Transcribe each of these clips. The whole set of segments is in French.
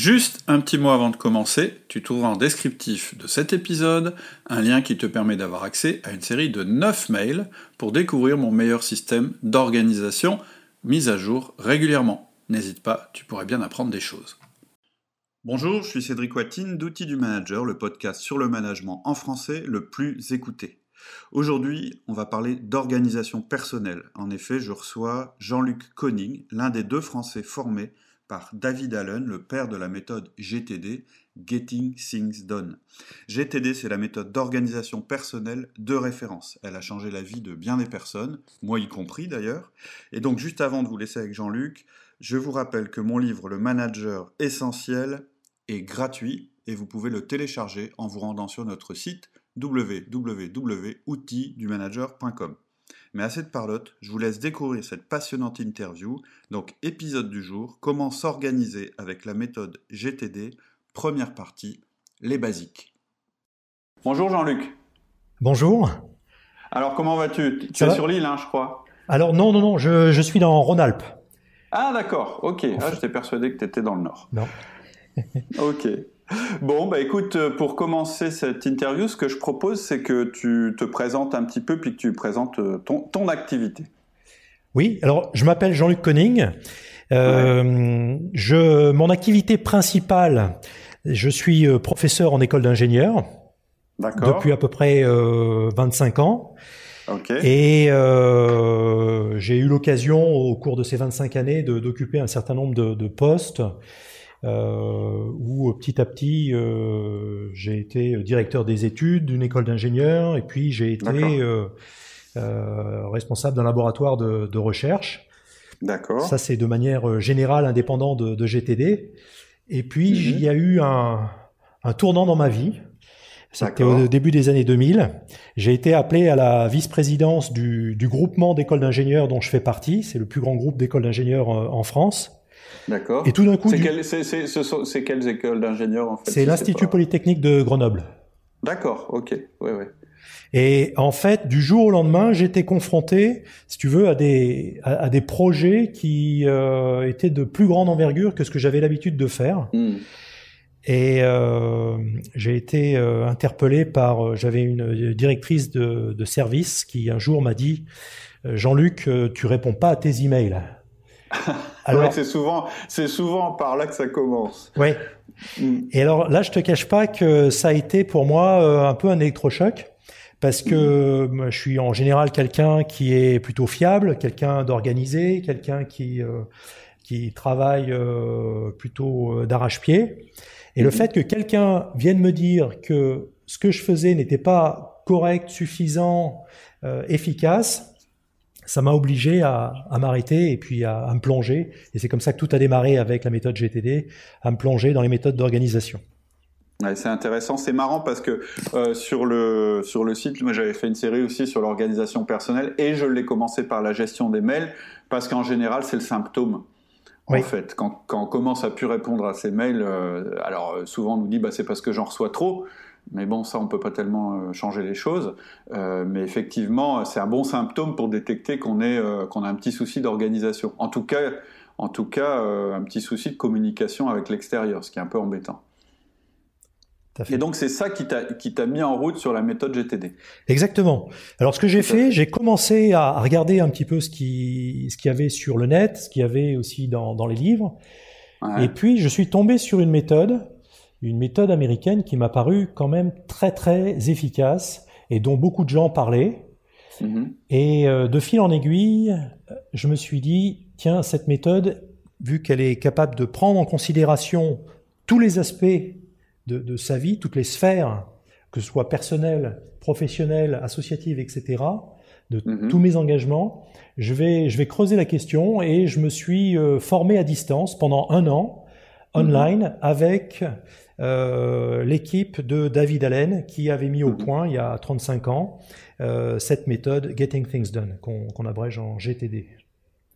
Juste un petit mot avant de commencer, tu trouveras en descriptif de cet épisode un lien qui te permet d'avoir accès à une série de 9 mails pour découvrir mon meilleur système d'organisation mis à jour régulièrement. N'hésite pas, tu pourrais bien apprendre des choses. Bonjour, je suis Cédric Watine d'Outils du Manager, le podcast sur le management en français le plus écouté. Aujourd'hui, on va parler d'organisation personnelle. En effet, je reçois Jean-Luc Koning, l'un des deux Français formés par David Allen, le père de la méthode GTD, Getting Things Done. GTD, c'est la méthode d'organisation personnelle de référence. Elle a changé la vie de bien des personnes, moi y compris d'ailleurs. Et donc, juste avant de vous laisser avec Jean-Luc, je vous rappelle que mon livre Le Manager Essentiel est gratuit et vous pouvez le télécharger en vous rendant sur notre site www.outildumanager.com. Mais assez de parlotte, je vous laisse découvrir cette passionnante interview. Donc épisode du jour, comment s'organiser avec la méthode GTD, première partie, les basiques. Bonjour Jean-Luc. Bonjour. Alors comment vas-tu? Tu es sur l'île, hein, je crois. Alors non, non, non, je, je suis dans Rhône-Alpes. Ah d'accord, ok. Ah, j'étais persuadé que tu étais dans le nord. Non. ok. Bon, bah écoute, euh, pour commencer cette interview, ce que je propose, c'est que tu te présentes un petit peu, puis que tu présentes euh, ton, ton activité. Oui, alors je m'appelle Jean-Luc Conning. Euh, je, mon activité principale, je suis professeur en école d'ingénieur depuis à peu près euh, 25 ans. Okay. Et euh, j'ai eu l'occasion au cours de ces 25 années d'occuper un certain nombre de, de postes où petit à petit euh, j'ai été directeur des études d'une école d'ingénieurs et puis j'ai été euh, euh, responsable d'un laboratoire de, de recherche. D'accord. Ça c'est de manière générale indépendant de, de GTD. Et puis mm-hmm. il y a eu un, un tournant dans ma vie. C'était au début des années 2000. J'ai été appelé à la vice-présidence du, du groupement d'écoles d'ingénieurs dont je fais partie. C'est le plus grand groupe d'écoles d'ingénieurs en France. D'accord. Et tout d'un coup, c'est, quel, c'est, c'est, c'est quelles écoles d'ingénieurs en fait? C'est l'Institut pas... Polytechnique de Grenoble. D'accord, ok, ouais, ouais. Et en fait, du jour au lendemain, j'étais confronté, si tu veux, à des à, à des projets qui euh, étaient de plus grande envergure que ce que j'avais l'habitude de faire. Mm. Et euh, j'ai été euh, interpellé par, euh, j'avais une directrice de, de, service qui un jour m'a dit, Jean-Luc, tu réponds pas à tes emails. Alors, c'est souvent, c'est souvent par là que ça commence. Oui. Mm. Et alors là, je te cache pas que ça a été pour moi euh, un peu un électrochoc parce que mm. je suis en général quelqu'un qui est plutôt fiable, quelqu'un d'organisé, quelqu'un qui euh, qui travaille euh, plutôt d'arrache-pied. Et mm. le fait que quelqu'un vienne me dire que ce que je faisais n'était pas correct, suffisant, efficace, ça m'a obligé à, à m'arrêter et puis à, à, me plonger. Et c'est comme ça que tout a démarré avec la méthode GTD, à me plonger dans les méthodes d'organisation. Ouais, c'est intéressant, c'est marrant parce que euh, sur le sur le site, moi j'avais fait une série aussi sur l'organisation personnelle et je l'ai commencé par la gestion des mails parce qu'en général c'est le symptôme. Oui. En fait, quand, quand on commence à plus répondre à ces mails, euh, alors souvent on nous dit bah c'est parce que j'en reçois trop. Mais bon, ça, on peut pas tellement euh, changer les choses. Euh, mais effectivement, c'est un bon symptôme pour détecter qu'on est euh, qu'on a un petit souci d'organisation. En tout cas, en tout cas, euh, un petit souci de communication avec l'extérieur, ce qui est un peu embêtant. Et donc c'est ça qui t'a qui t'a mis en route sur la méthode GTD. Exactement. Alors ce que j'ai fait, j'ai commencé à regarder un petit peu ce qui ce qu'il y avait sur le net, ce qu'il y avait aussi dans dans les livres. Ouais. Et puis je suis tombé sur une méthode une méthode américaine qui m'a paru quand même très très efficace et dont beaucoup de gens parlaient. Mmh. Et euh, de fil en aiguille, je me suis dit, tiens, cette méthode, vu qu'elle est capable de prendre en considération tous les aspects de, de, sa vie, toutes les sphères, que ce soit personnelles, professionnelles, associatives, etc., de mmh. tous mes engagements, je vais, je vais creuser la question et je me suis euh, formé à distance pendant un an, online, mmh. avec euh, l'équipe de David Allen qui avait mis au Mhm. point il y a 35 ans euh, cette méthode Getting Things Done qu'on qu abrège en GTD.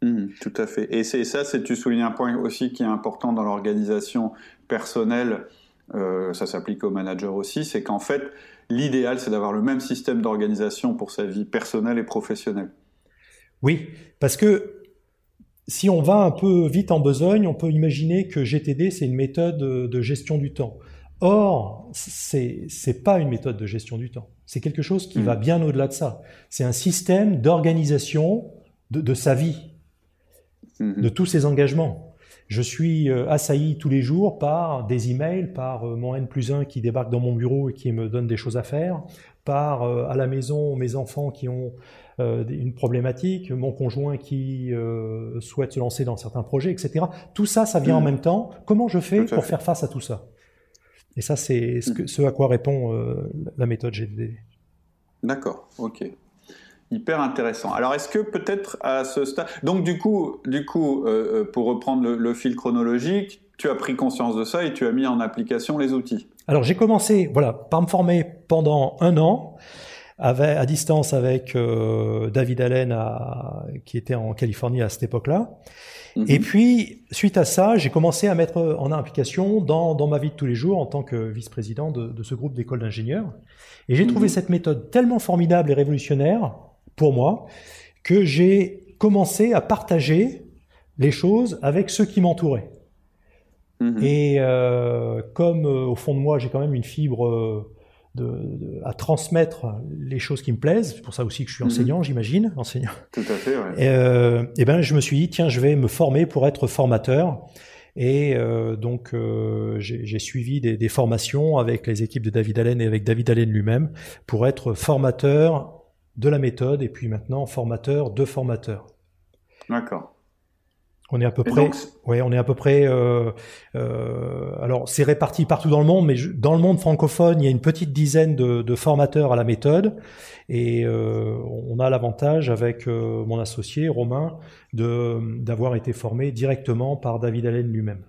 Mmh, tout à fait. Et c'est ça, c'est tu soulignes un point aussi qui est important dans l'organisation personnelle. Euh, ça s'applique aux managers aussi, c'est qu'en fait, l'idéal, c'est d'avoir le même système d'organisation pour sa vie personnelle et professionnelle. Oui, parce que si on va un peu vite en besogne, on peut imaginer que GTD, c'est une méthode de gestion du temps. Or, c'est n'est pas une méthode de gestion du temps. C'est quelque chose qui hmm. va bien au-delà de ça. C'est un système d'organisation de, sa vie, hmm. de tous ses engagements. Je suis euh, assailli tous les jours par des emails, par euh, mon N plus 1 qui débarque dans mon bureau et qui me donne des choses à faire, par euh, à la maison mes enfants qui ont une problématique, mon conjoint qui souhaite se lancer dans certains projets, etc. Tout ça, ça vient en hmm. même temps. Comment je fais pour faire face à tout ça? Et ça, c'est ce, ce, à quoi répond la méthode GDD. D'accord, ok hyper intéressant. Alors, est-ce que peut-être à ce stade, donc du coup, du coup, euh, euh, pour reprendre le, fil chronologique, tu as pris conscience de ça et tu as mis en application les outils? Alors, j'ai commencé, voilà, par me former pendant un an. À distance avec euh, David Allen qui était en Californie à cette époque-là. Mhm. Et puis, suite à ça, j'ai commencé à mettre en application dans, dans, ma vie de tous les jours en tant que vice-président de, de, ce groupe d'école d'ingénieurs. Et j'ai trouvé mhm. cette méthode tellement formidable et révolutionnaire pour moi, que j'ai commencé à partager les choses avec ceux qui m'entouraient. Mhm. Et euh, comme euh, au fond de moi, j'ai quand même une fibre euh, de, à transmettre les choses qui me plaisent, c'est pour ça aussi que je suis mhm. enseignant, j'imagine, enseignant. Tout à fait. Ouais. Et, et, ben, je me suis dit tiens, je vais me former pour être formateur. Et donc j'ai suivi des, des, formations avec les équipes de David Allen et avec David Allen lui-même pour être formateur de la méthode et puis maintenant formateur de formateurs. D'accord. On est à peu près, ouais, on est à peu près. Euh, euh, alors, c'est réparti partout dans le monde, mais dans le monde francophone, il y a une petite dizaine de, formateurs à la méthode, et euh, on a l'avantage avec mon associé Romain de d'avoir été formé directement par David Allen lui-même.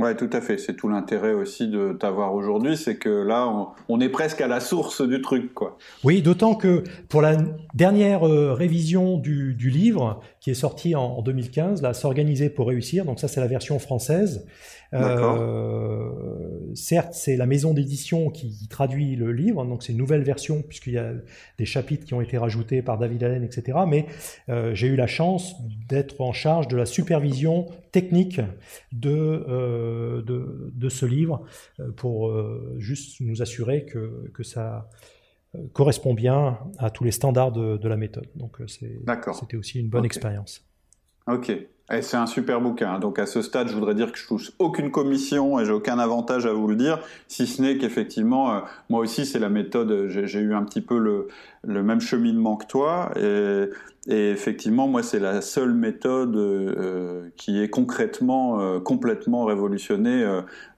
Ouais, tout à fait. C'est tout l'intérêt aussi de t'avoir aujourd'hui, c'est que là, on, est presque à la source du truc, quoi. Oui, d'autant que pour la dernière euh, révision du, livre, qui est sorti en, 2015, là, s'organiser pour réussir. Donc ça, c'est la version française. Euh, certes, c'est la maison d'édition qui traduit le livre, donc c'est une nouvelle version puisqu'il y a des chapitres qui ont été rajoutés par David Allen, etc. Mais euh, j'ai eu la chance d'être en charge de la supervision technique de, euh, de, de, ce livre pour juste nous assurer que, que ça correspond bien à tous les standards de, de la méthode. Donc c'était aussi une bonne expérience. Ok. Et c'est un super bouquin. Donc à ce stade, je voudrais dire que je touche aucune commission et j'ai aucun avantage à vous le dire, si ce n'est qu'effectivement, euh, moi aussi, c'est la méthode. J'ai eu un petit peu le, même cheminement que toi. Et, et effectivement, moi, c'est la seule méthode euh, qui est concrètement, euh, complètement révolutionné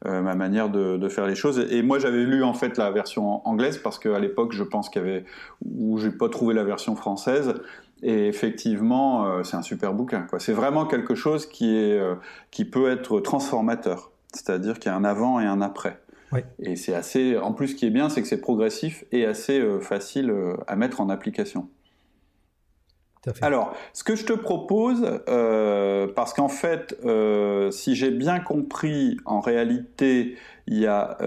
ma manière de, faire les choses. Et, moi, j'avais lu en fait la version anglaise parce qu'à l'époque, je pense qu'il y avait, où j'ai pas trouvé la version française. Et effectivement, euh, c'est un super bouquin. C'est vraiment quelque chose qui, est, euh, qui peut être transformateur. C'est-à-dire qu'il y a un avant et un après. Et c'est assez. En plus, ce qui est bien, c'est que c'est progressif et assez euh, facile à mettre en application. Alors, ce que je te propose, parce qu'en fait, si j'ai bien compris, en réalité, il y a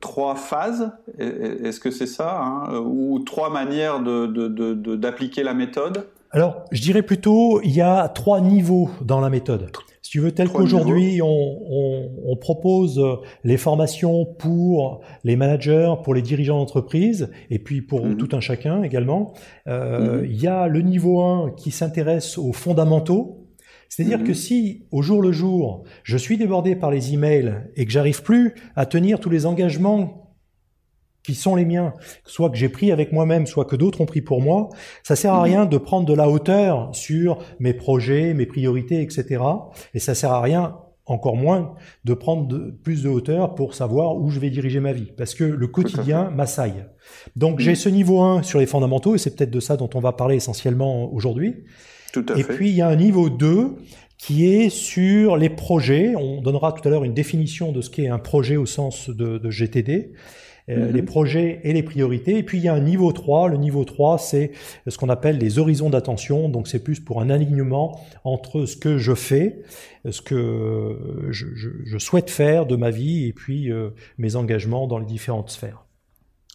trois phases. Est-ce que c'est ça, hein, ou trois manières d'appliquer de, la méthode? Alors, je dirais plutôt, il y a trois niveaux dans la méthode. Si tu veux, tel qu'aujourd'hui, on, propose les formations pour les managers, pour les dirigeants d'entreprise, et puis pour mhm. tout un chacun également. Euh, mhm. Il y a le niveau 1 qui s'intéresse aux fondamentaux. C'est-à-dire que mhm. si, au jour le jour, je suis débordé par les emails et que j'arrive plus à tenir tous les engagements qui sont les miens, soit que j'ai pris avec moi-même, soit que d'autres ont pris pour moi, ça sert à mhm. rien de prendre de la hauteur sur mes projets, mes priorités, etc. Et ça sert à rien, encore moins, de prendre plus de hauteur pour savoir où je vais diriger ma vie, parce que le quotidien m'assaille. Donc j'ai mhm. ce niveau 1 sur les fondamentaux, et c'est peut-être de ça dont on va parler essentiellement aujourd'hui. et puis il y a un niveau 2 qui est sur les projets. On donnera tout à l'heure une définition de ce qu'est un projet au sens de, de GTD. Euh, les mhm. projets et les priorités. Et puis il y a un niveau 3. Le niveau 3, c'est ce qu'on appelle les horizons d'attention. Donc c'est plus pour un alignement entre ce que je fais, ce que je, je, je souhaite faire de ma vie et puis euh, mes engagements dans les différentes sphères.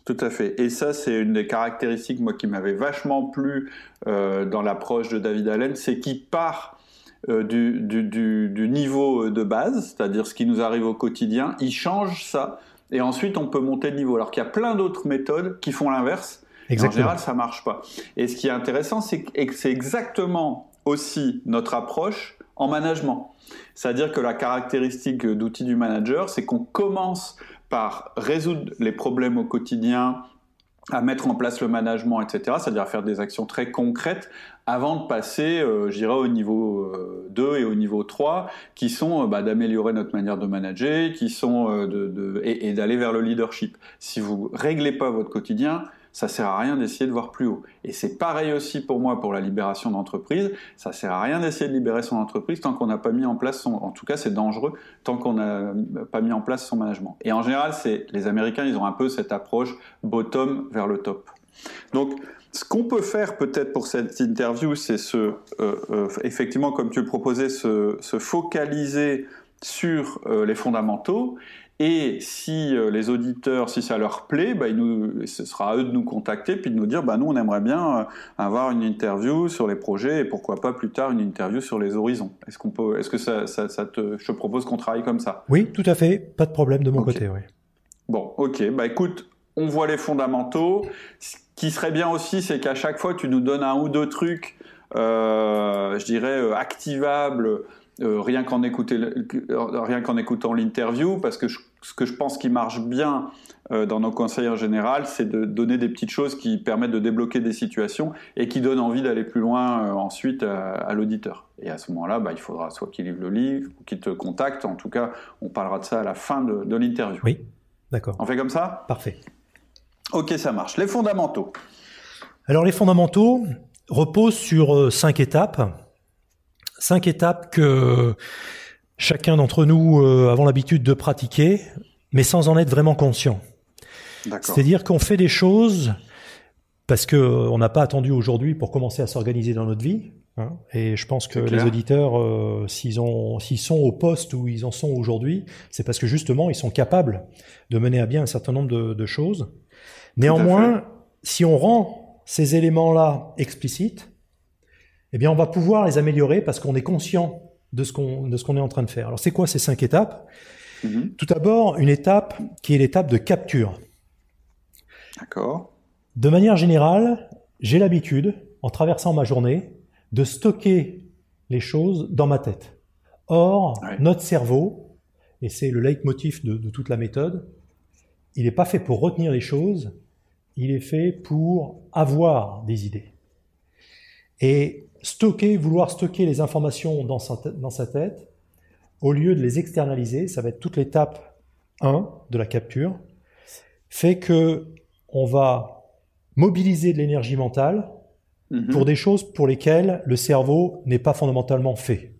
Tout à fait. Et ça, c'est une des caractéristiques moi qui m'avait vachement plu euh, dans l'approche de David Allen, c'est qu'il part euh, du, du, niveau de base, c'est-à-dire ce qui nous arrive au quotidien, il change ça, et ensuite on peut monter de niveau. Alors qu'il y a plein d'autres méthodes qui font l'inverse. En général, ça marche pas. Et ce qui est intéressant, c'est que c'est exactement aussi notre approche en management. C'est-à-dire que la caractéristique d'outil du manager, c'est qu'on commence par résoudre les problèmes au quotidien, à mettre en place le management, etc., c'est-à-dire faire des actions très concrètes avant de passer, euh, je dirais, au niveau 2 euh, et au niveau 3, qui sont euh, bah, d'améliorer notre manière de manager, qui sont euh, et, et d'aller vers le leadership. Si vous réglez pas votre quotidien, ça sert à rien d'essayer de voir plus haut. Et c'est pareil aussi pour moi pour la libération d'entreprise. Ça sert à rien d'essayer de libérer son entreprise tant qu'on n'a pas mis en place son, en tout cas c'est dangereux tant qu'on n'a pas mis en place son management. Et en général, c'est les Américains, ils ont un peu cette approche bottom vers le top. Donc, ce qu'on peut faire peut-être pour cette interview, c'est se, euh, euh, effectivement, comme tu le proposais, se, se focaliser sur euh, les fondamentaux et si euh, les auditeurs, si ça leur plaît, bah, nous, ce sera à eux de nous contacter puis de nous dire, bah, nous, on aimerait bien euh, avoir une interview sur les projets et pourquoi pas plus tard une interview sur les horizons. Est-ce qu'on peut, est-ce que ça, ça, ça, te, je te propose qu'on travaille comme ça? Oui, tout à fait. Pas de problème de mon okay. côté. Oui. Bon, ok. Bah, écoute, on voit les fondamentaux. Ce qui serait bien aussi, c'est qu'à chaque fois, tu nous donnes un ou deux trucs, euh, je dirais, activables euh, rien qu'en rien qu'en écoutant l'interview, parce que je, ce que je pense qui marche bien euh, dans nos conseils en général, c'est de donner des petites choses qui permettent de débloquer des situations et qui donnent envie d'aller plus loin euh, ensuite à, à l'auditeur. Et à ce moment-là, bah, il faudra soit qu'il livre le livre ou qu'il te contacte. En tout cas, on parlera de ça à la fin de, de l'interview. Oui, d'accord. On fait comme ça? Parfait. Ok, ça marche. Les fondamentaux. Alors les fondamentaux reposent sur euh, cinq étapes cinq étapes que chacun d'entre nous euh, avons l'habitude de pratiquer, mais sans en être vraiment conscient. C'est-à-dire qu'on fait des choses parce que on n'a pas attendu aujourd'hui pour commencer à s'organiser dans notre vie. Hein, et je pense que les auditeurs, euh, s'ils sont au poste où ils en sont aujourd'hui, c'est parce que justement ils sont capables de mener à bien un certain nombre de, de choses. Néanmoins, si on rend ces éléments-là explicites, eh bien, on va pouvoir les améliorer parce qu'on est conscient de ce qu'on de ce qu'on est en train de faire. Alors, c'est quoi ces cinq étapes? Mmh. Tout d'abord, une étape qui est l'étape de capture. D'accord. De manière générale, j'ai l'habitude, en traversant ma journée, de stocker les choses dans ma tête. Or, ouais. notre cerveau, et c'est le leitmotiv de, de toute la méthode, il n'est pas fait pour retenir les choses, il est fait pour avoir des idées. Et stocker, vouloir stocker les informations dans sa, dans sa tête, au lieu de les externaliser, ça va être toute l'étape 1 de la capture, fait que on va mobiliser de l'énergie mentale mm -hmm. pour des choses pour lesquelles le cerveau n'est pas fondamentalement fait.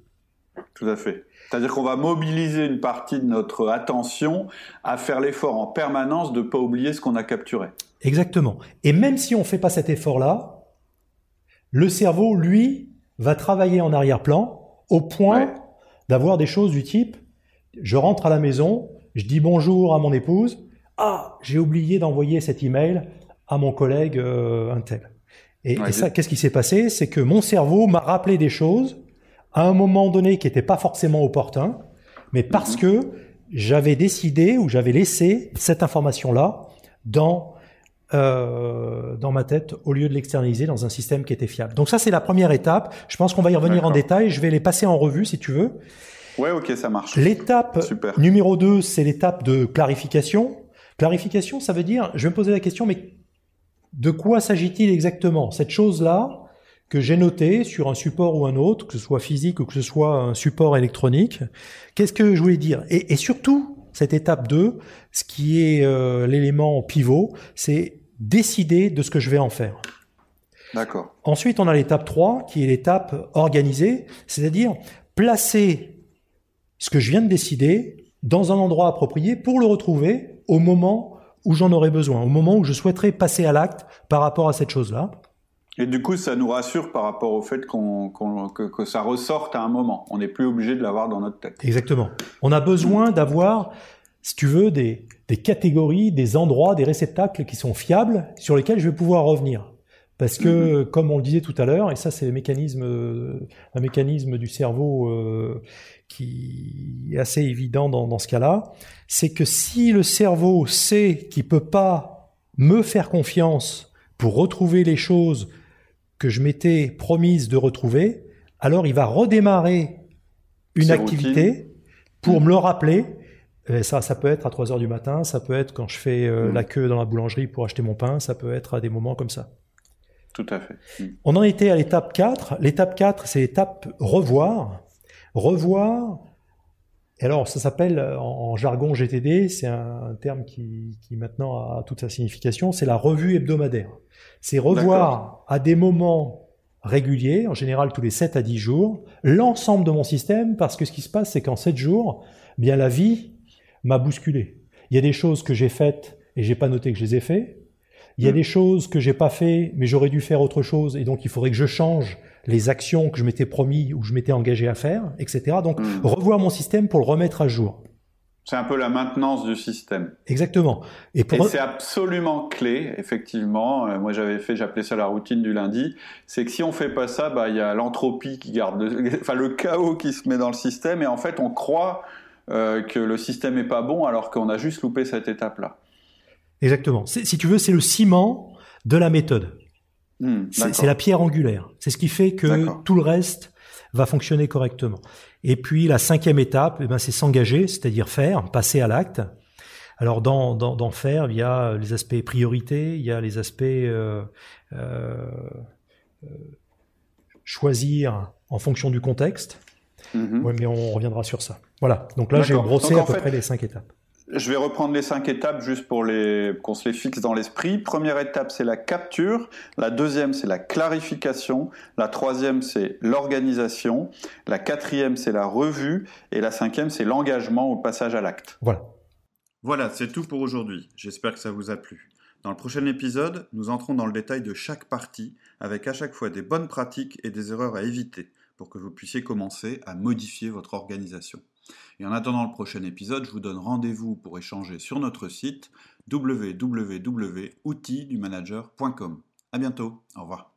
Tout à fait. C'est-à-dire qu'on va mobiliser une partie de notre attention à faire l'effort en permanence de ne pas oublier ce qu'on a capturé. Exactement. Et même si on ne fait pas cet effort-là, le cerveau, lui, va travailler en arrière-plan au point ouais. d'avoir des choses du type je rentre à la maison, je dis bonjour à mon épouse, ah, j'ai oublié d'envoyer cet email à mon collègue euh, un tel. Et, ouais, et ça, qu'est-ce qui s'est passé? C'est que mon cerveau m'a rappelé des choses à un moment donné qui n'étaient pas forcément opportuns, mais parce mm -hmm. que j'avais décidé ou j'avais laissé cette information-là dans euh, dans ma tête au lieu de l'externaliser dans un système qui était fiable. Donc ça, c'est la première étape. Je pense qu'on va y revenir en détail. Je vais les passer en revue si tu veux. Ouais, ok, ça marche. L'étape numéro 2, c'est l'étape de clarification. Clarification, ça veut dire, je vais me poser la question, mais de quoi s'agit-il exactement? Cette chose-là que j'ai notée sur un support ou un autre, que ce soit physique ou que ce soit un support électronique, qu'est-ce que je voulais dire? Et, et, surtout, cette étape 2, ce qui est euh, l'élément pivot, c'est décider de ce que je vais en faire. D'accord. Ensuite, on a l'étape 3, qui est l'étape organisée, c'est-à-dire placer ce que je viens de décider dans un endroit approprié pour le retrouver au moment où j'en aurai besoin, au moment où je souhaiterais passer à l'acte par rapport à cette chose-là. Et du coup, ça nous rassure par rapport au fait qu'on, qu'on, que, que, ça ressorte à un moment. On n'est plus obligé de l'avoir dans notre tête. Exactement. On a besoin d'avoir, si tu veux, des, des catégories, des endroits, des réceptacles qui sont fiables, sur lesquels je vais pouvoir revenir. Parce que, comme on le disait tout à l'heure, et ça c'est le mécanisme, un mécanisme du cerveau euh, qui est assez évident dans, dans ce cas-là, c'est que si le cerveau sait qu'il peut pas me faire confiance pour retrouver les choses que je m'étais promise de retrouver, alors il va redémarrer une activité pour mmh. me le rappeler. Et ça, ça peut être à 3 heures du matin, ça peut être quand je fais euh, mmh. la queue dans la boulangerie pour acheter mon pain, ça peut être à des moments comme ça. Tout à fait. Mmh. On en était à l'étape 4. L'étape 4, c'est l'étape revoir. Revoir, et alors ça s'appelle en, jargon GTD, c'est un, terme qui, qui maintenant a toute sa signification, c'est la revue hebdomadaire. C'est revoir à des moments réguliers, en général tous les 7 à 10 jours, l'ensemble de mon système, parce que ce qui se passe, c'est qu'en 7 jours, bien la vie m'a bousculé. Il y a des choses que j'ai faites et j'ai pas noté que je les ai faites. Il y a mmh. des choses que j'ai pas fait, mais j'aurais dû faire autre chose, et donc il faudrait que je change les actions que je m'étais promis ou que je m'étais engagé à faire, etc. Donc mmh. revoir mon système pour le remettre à jour. C'est un peu la maintenance du système. Exactement. Et, pour... c'est absolument clé, effectivement. Euh, moi, j'avais fait, j'appelais ça la routine du lundi. C'est que si on fait pas ça, bah, il y a l'entropie qui garde, le... enfin, le chaos qui se met dans le système. Et en fait, on croit euh, que le système est pas bon alors qu'on a juste loupé cette étape-là. Exactement. Si tu veux, c'est le ciment de la méthode. Hmm, c'est la pierre angulaire. C'est ce qui fait que tout le reste va fonctionner correctement. Et puis la cinquième étape, eh ben, c'est s'engager, c'est-à-dire faire, passer à l'acte. Alors dans, dans, dans, faire, il y a les aspects priorité, il y a les aspects euh, euh choisir en fonction du contexte. Mm-hmm. Ouais, mais on reviendra sur ça. Voilà. Donc là, j'ai brossé à peu près les cinq étapes. Je vais reprendre les cinq étapes juste pour les, qu'on se les fixe dans l'esprit. Première étape, c'est la capture. La deuxième, c'est la clarification. La troisième, c'est l'organisation. La quatrième, c'est la revue. Et la cinquième, c'est l'engagement au passage à l'acte. Voilà. Voilà, c'est tout pour aujourd'hui. J'espère que ça vous a plu. Dans le prochain épisode, nous entrons dans le détail de chaque partie, avec à chaque fois des bonnes pratiques et des erreurs à éviter, pour que vous puissiez commencer à modifier votre organisation. Et en attendant le prochain épisode, je vous donne rendez-vous pour échanger sur notre site www.outildumanager.com. À bientôt, au revoir.